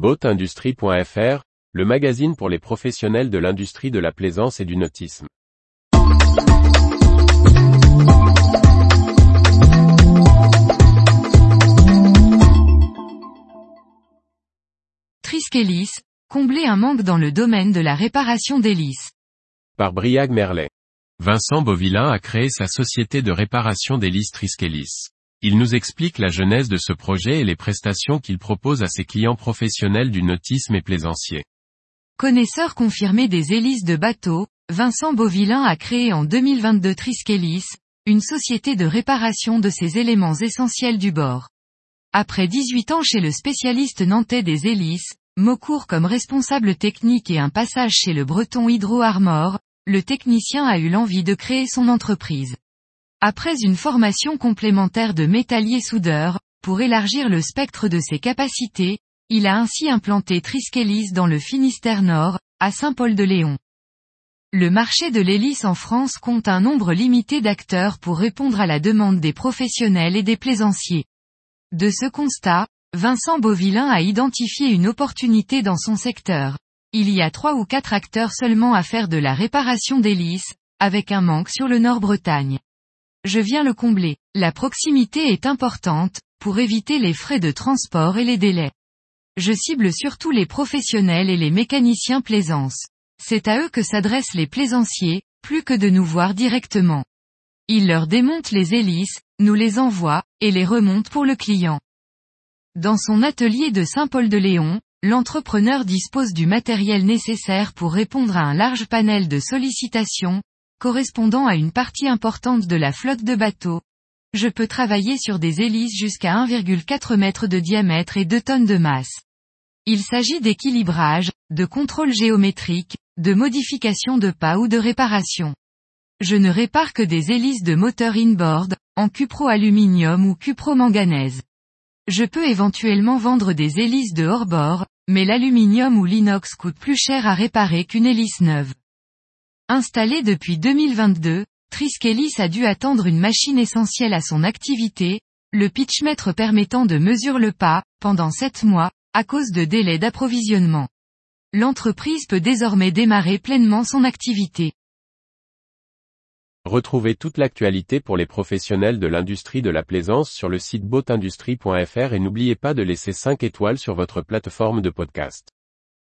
Boatindustrie.fr, le magazine pour les professionnels de l'industrie de la plaisance et du nautisme. Triskelis, combler un manque dans le domaine de la réparation d'hélices. Par Briag Merlet. Vincent Bovillain a créé sa société de réparation d'hélices Triskelis. Il nous explique la genèse de ce projet et les prestations qu'il propose à ses clients professionnels du nautisme et plaisancier. Connaisseur confirmé des hélices de bateau, Vincent Bovillain a créé en 2022 Triskelis, une société de réparation de ces éléments essentiels du bord. Après 18 ans chez le spécialiste nantais des hélices, Mocourt comme responsable technique et un passage chez le breton Hydro Armor, le technicien a eu l'envie de créer son entreprise. Après une formation complémentaire de métallier soudeur, pour élargir le spectre de ses capacités, il a ainsi implanté Triskelis dans le Finistère Nord, à Saint-Paul-de-Léon. Le marché de l'hélice en France compte un nombre limité d'acteurs pour répondre à la demande des professionnels et des plaisanciers. De ce constat, Vincent Bovillain a identifié une opportunité dans son secteur. Il y a trois ou quatre acteurs seulement à faire de la réparation d'hélices, avec un manque sur le Nord-Bretagne. Je viens le combler. La proximité est importante, pour éviter les frais de transport et les délais. Je cible surtout les professionnels et les mécaniciens plaisance. C'est à eux que s'adressent les plaisanciers, plus que de nous voir directement. Ils leur démontent les hélices, nous les envoient, et les remontent pour le client. Dans son atelier de Saint-Paul-de-Léon, l'entrepreneur dispose du matériel nécessaire pour répondre à un large panel de sollicitations, correspondant à une partie importante de la flotte de bateaux. Je peux travailler sur des hélices jusqu'à 1,4 m de diamètre et 2 tonnes de masse. Il s'agit d'équilibrage, de contrôle géométrique, de modification de pas ou de réparation. Je ne répare que des hélices de moteur inboard, en cupro-aluminium ou cupro-manganèse. Je peux éventuellement vendre des hélices de hors-bord, mais l'aluminium ou l'inox coûte plus cher à réparer qu'une hélice neuve. Installé depuis 2022, Triskelis a dû attendre une machine essentielle à son activité, le pitchmètre permettant de mesurer le pas, pendant 7 mois, à cause de délais d'approvisionnement. L'entreprise peut désormais démarrer pleinement son activité. Retrouvez toute l'actualité pour les professionnels de l'industrie de la plaisance sur le site boatindustrie.fr et n'oubliez pas de laisser 5 étoiles sur votre plateforme de podcast.